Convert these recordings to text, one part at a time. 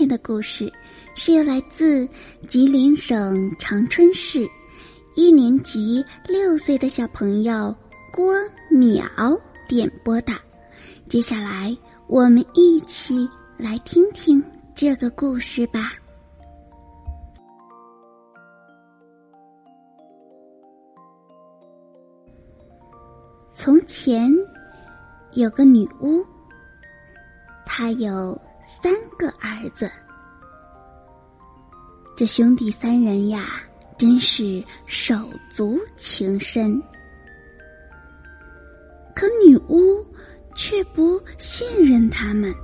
天的故事是由来自吉林省长春市一年级六岁的小朋友郭淼点播的。接下来，我们一起来听听这个故事吧。从前有个女巫，她有。三个儿子，这兄弟三人呀，真是手足情深。可女巫却不信任他们，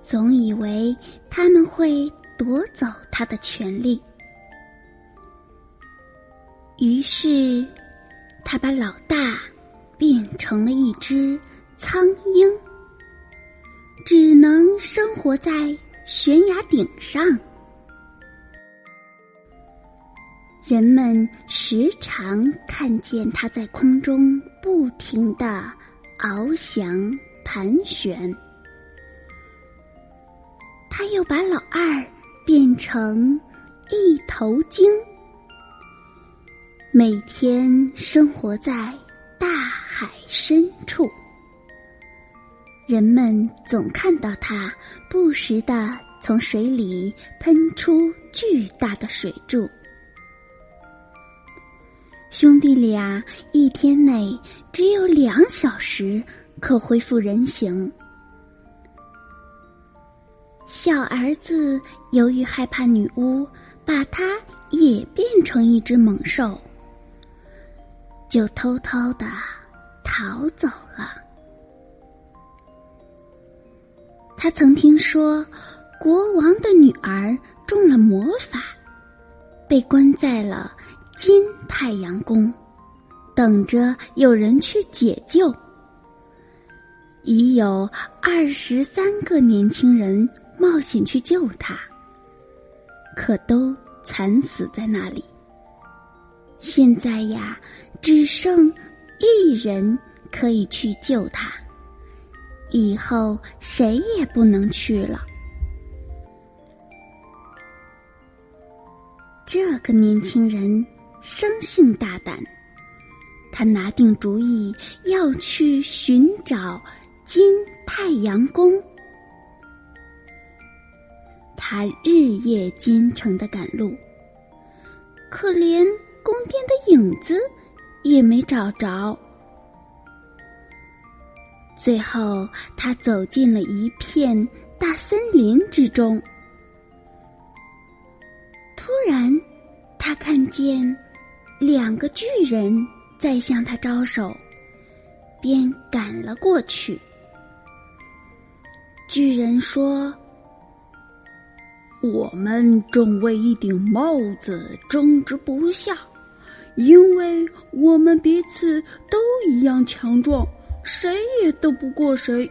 总以为他们会夺走他的权利。于是，他把老大变成了一只苍鹰。只能生活在悬崖顶上。人们时常看见它在空中不停的翱翔盘旋。他又把老二变成一头鲸，每天生活在大海深处。人们总看到它不时的从水里喷出巨大的水柱。兄弟俩一天内只有两小时可恢复人形。小儿子由于害怕女巫把它也变成一只猛兽，就偷偷的逃走了。他曾听说，国王的女儿中了魔法，被关在了金太阳宫，等着有人去解救。已有二十三个年轻人冒险去救他，可都惨死在那里。现在呀，只剩一人可以去救他。以后谁也不能去了。这个年轻人生性大胆，他拿定主意要去寻找金太阳宫。他日夜兼程的赶路，可连宫殿的影子也没找着。最后，他走进了一片大森林之中。突然，他看见两个巨人在向他招手，便赶了过去。巨人说：“我们正为一顶帽子争执不下，因为我们彼此都一样强壮。”谁也斗不过谁，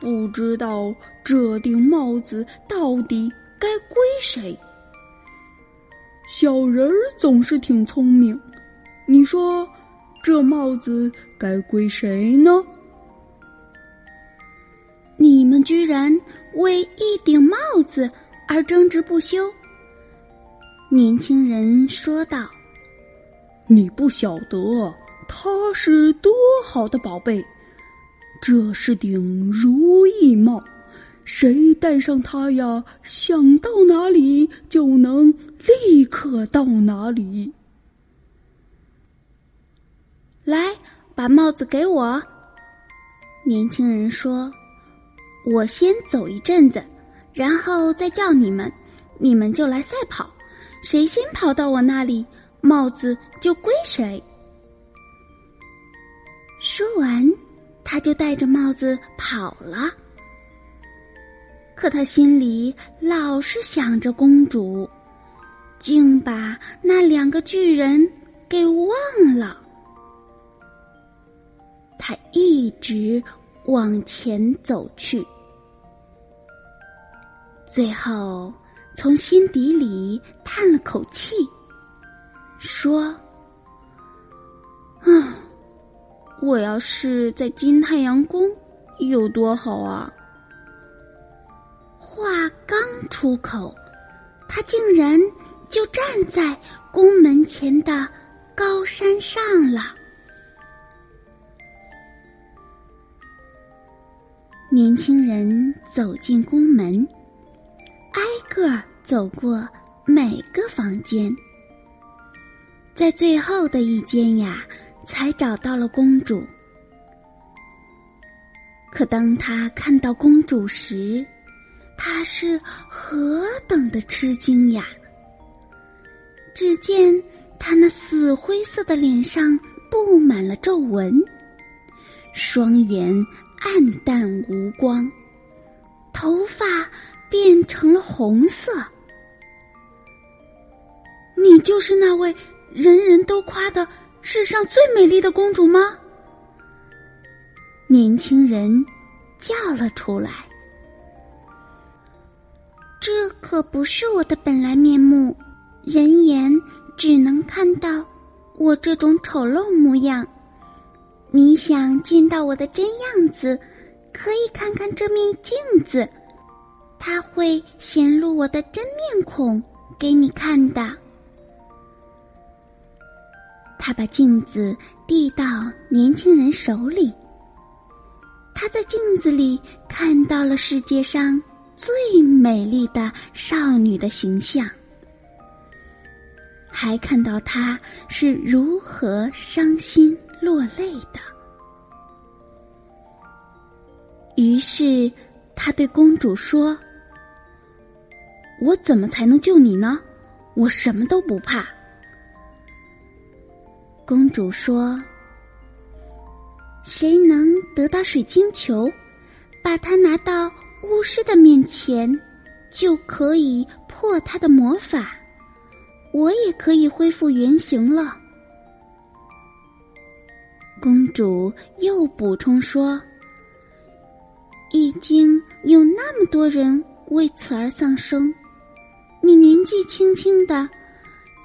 不知道这顶帽子到底该归谁。小人儿总是挺聪明，你说这帽子该归谁呢？你们居然为一顶帽子而争执不休。年轻人说道：“你不晓得。”它是多好的宝贝！这是顶如意帽，谁戴上它呀，想到哪里就能立刻到哪里。来，把帽子给我。年轻人说：“我先走一阵子，然后再叫你们，你们就来赛跑，谁先跑到我那里，帽子就归谁。”说完，他就戴着帽子跑了。可他心里老是想着公主，竟把那两个巨人给忘了。他一直往前走去，最后从心底里叹了口气，说：“啊，我要是在金太阳宫有多好啊！”话刚出口，他竟然就站在宫门前的高山上了。年轻人走进宫门，挨个走过每个房间，在最后的一间呀，才找到了公主。可当他看到公主时，他是何等的吃惊呀！只见他那死灰色的脸上布满了皱纹，双眼暗淡无光，头发变成了红色。你就是那位人人都夸的世上最美丽的公主吗？年轻人叫了出来。这可不是我的本来面目，人眼只能看到我这种丑陋模样。你想见到我的真样子，可以看看这面镜子，它会显露我的真面孔给你看的。他把镜子递到年轻人手里，他在镜子里看到了世界上。最美丽的少女的形象，还看到她是如何伤心落泪的。于是，他对公主说：“我怎么才能救你呢？我什么都不怕。”公主说：“谁能得到水晶球，把它拿到？”巫师的面前，就可以破他的魔法，我也可以恢复原形了。公主又补充说：“已经有那么多人为此而丧生，你年纪轻轻的，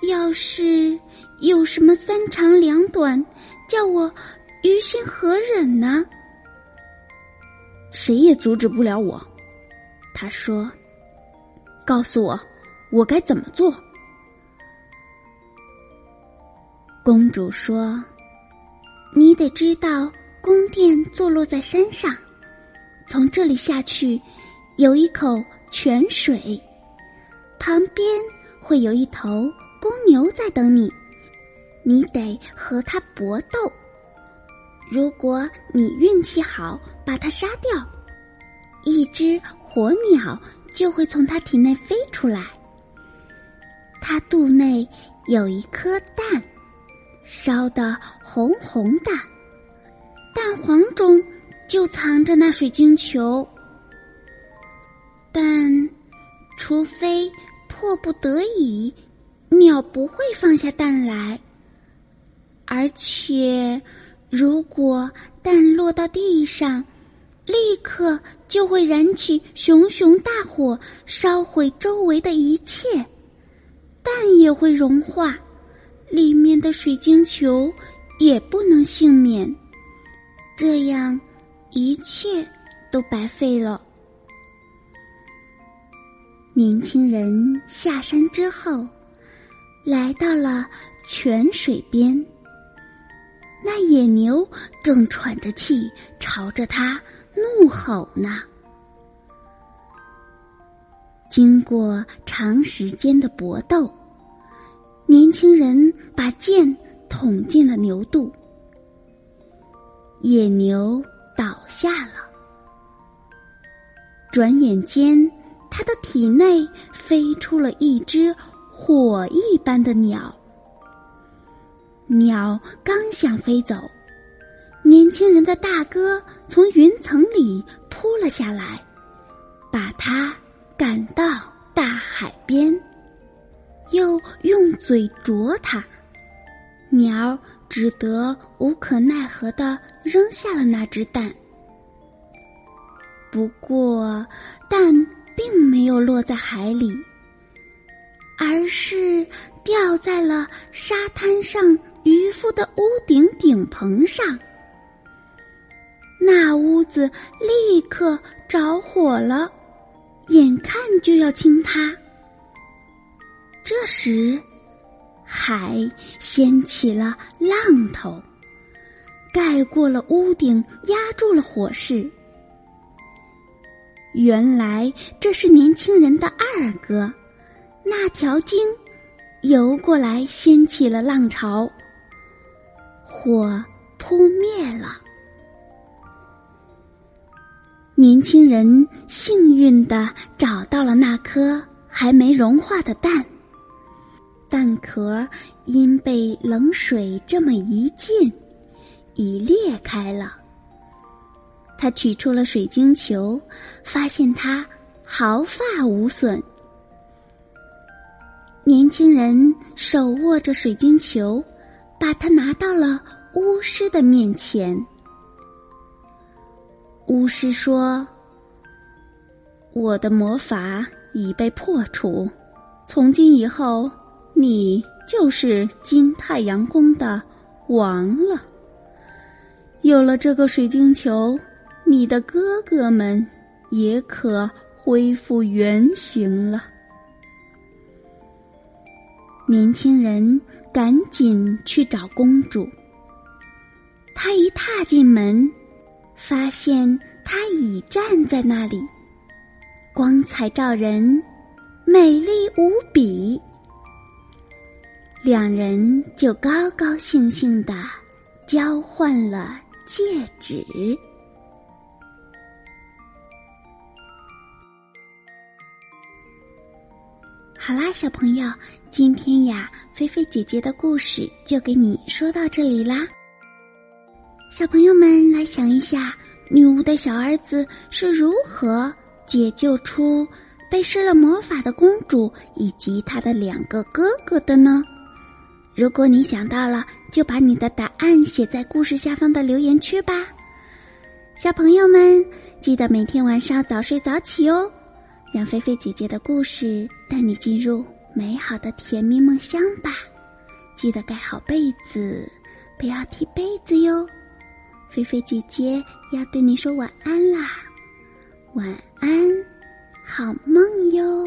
要是有什么三长两短，叫我于心何忍呢？谁也阻止不了我。”他说：“告诉我，我该怎么做？”公主说：“你得知道，宫殿坐落在山上，从这里下去，有一口泉水，旁边会有一头公牛在等你，你得和它搏斗。如果你运气好，把它杀掉，一只。”火鸟就会从它体内飞出来，它肚内有一颗蛋，烧得红红的，蛋黄中就藏着那水晶球。但，除非迫不得已，鸟不会放下蛋来。而且，如果蛋落到地上，立刻就会燃起熊熊大火，烧毁周围的一切，蛋也会融化，里面的水晶球也不能幸免。这样，一切都白费了。年轻人下山之后，来到了泉水边，那野牛正喘着气朝着他。怒吼呢！经过长时间的搏斗，年轻人把剑捅进了牛肚，野牛倒下了。转眼间，他的体内飞出了一只火一般的鸟。鸟刚想飞走。年轻人的大哥从云层里扑了下来，把它赶到大海边，又用嘴啄它，鸟只得无可奈何的扔下了那只蛋。不过，蛋并没有落在海里，而是掉在了沙滩上渔夫的屋顶顶棚上。那屋子立刻着火了，眼看就要倾塌。这时，海掀起了浪头，盖过了屋顶，压住了火势。原来这是年轻人的二哥，那条鲸游过来，掀起了浪潮，火扑灭了。年轻人幸运的找到了那颗还没融化的蛋，蛋壳因被冷水这么一浸，已裂开了。他取出了水晶球，发现它毫发无损。年轻人手握着水晶球，把它拿到了巫师的面前。巫师说：“我的魔法已被破除，从今以后，你就是金太阳宫的王了。有了这个水晶球。”你的哥哥们也可恢复原形了。年轻人赶紧去找公主。他一踏进门，发现她已站在那里，光彩照人，美丽无比。两人就高高兴兴的交换了戒指。好啦，小朋友，今天呀，菲菲姐姐的故事就给你说到这里啦。小朋友们来想一下，女巫的小儿子是如何解救出被施了魔法的公主以及他的两个哥哥的呢？如果你想到了，就把你的答案写在故事下方的留言区吧。小朋友们，记得每天晚上早睡早起哦。让菲菲姐姐的故事带你进入美好的甜蜜梦乡吧，记得盖好被子，不要踢被子哟。菲菲姐姐要对你说晚安啦，晚安，好梦哟。